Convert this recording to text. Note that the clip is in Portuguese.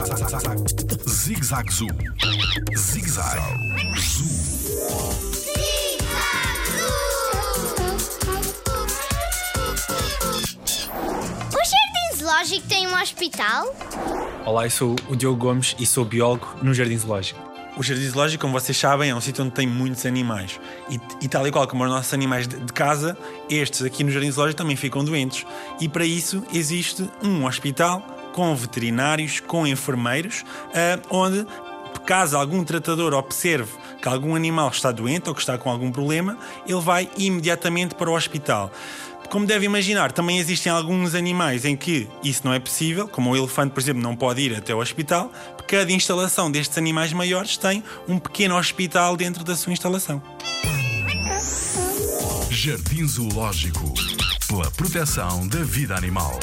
Zig Zag Zoo. Zig Zag Zoo. O Jardim Zoológico tem um hospital? Olá, eu sou o Diogo Gomes e sou biólogo no Jardim Zoológico. O Jardim Zoológico, como vocês sabem, é um sítio onde tem muitos animais. E, e tal e qual como os nossos animais de, de casa, estes aqui no Jardim Zoológico também ficam doentes. E para isso existe um hospital com veterinários, com enfermeiros, ah, onde, caso algum tratador observe que algum animal está doente ou que está com algum problema, ele vai imediatamente para o hospital. Como deve imaginar, também existem alguns animais em que isso não é possível, como o elefante, por exemplo, não pode ir até o hospital, porque cada instalação destes animais maiores tem um pequeno hospital dentro da sua instalação. Jardim Zoológico. Pela proteção da vida animal.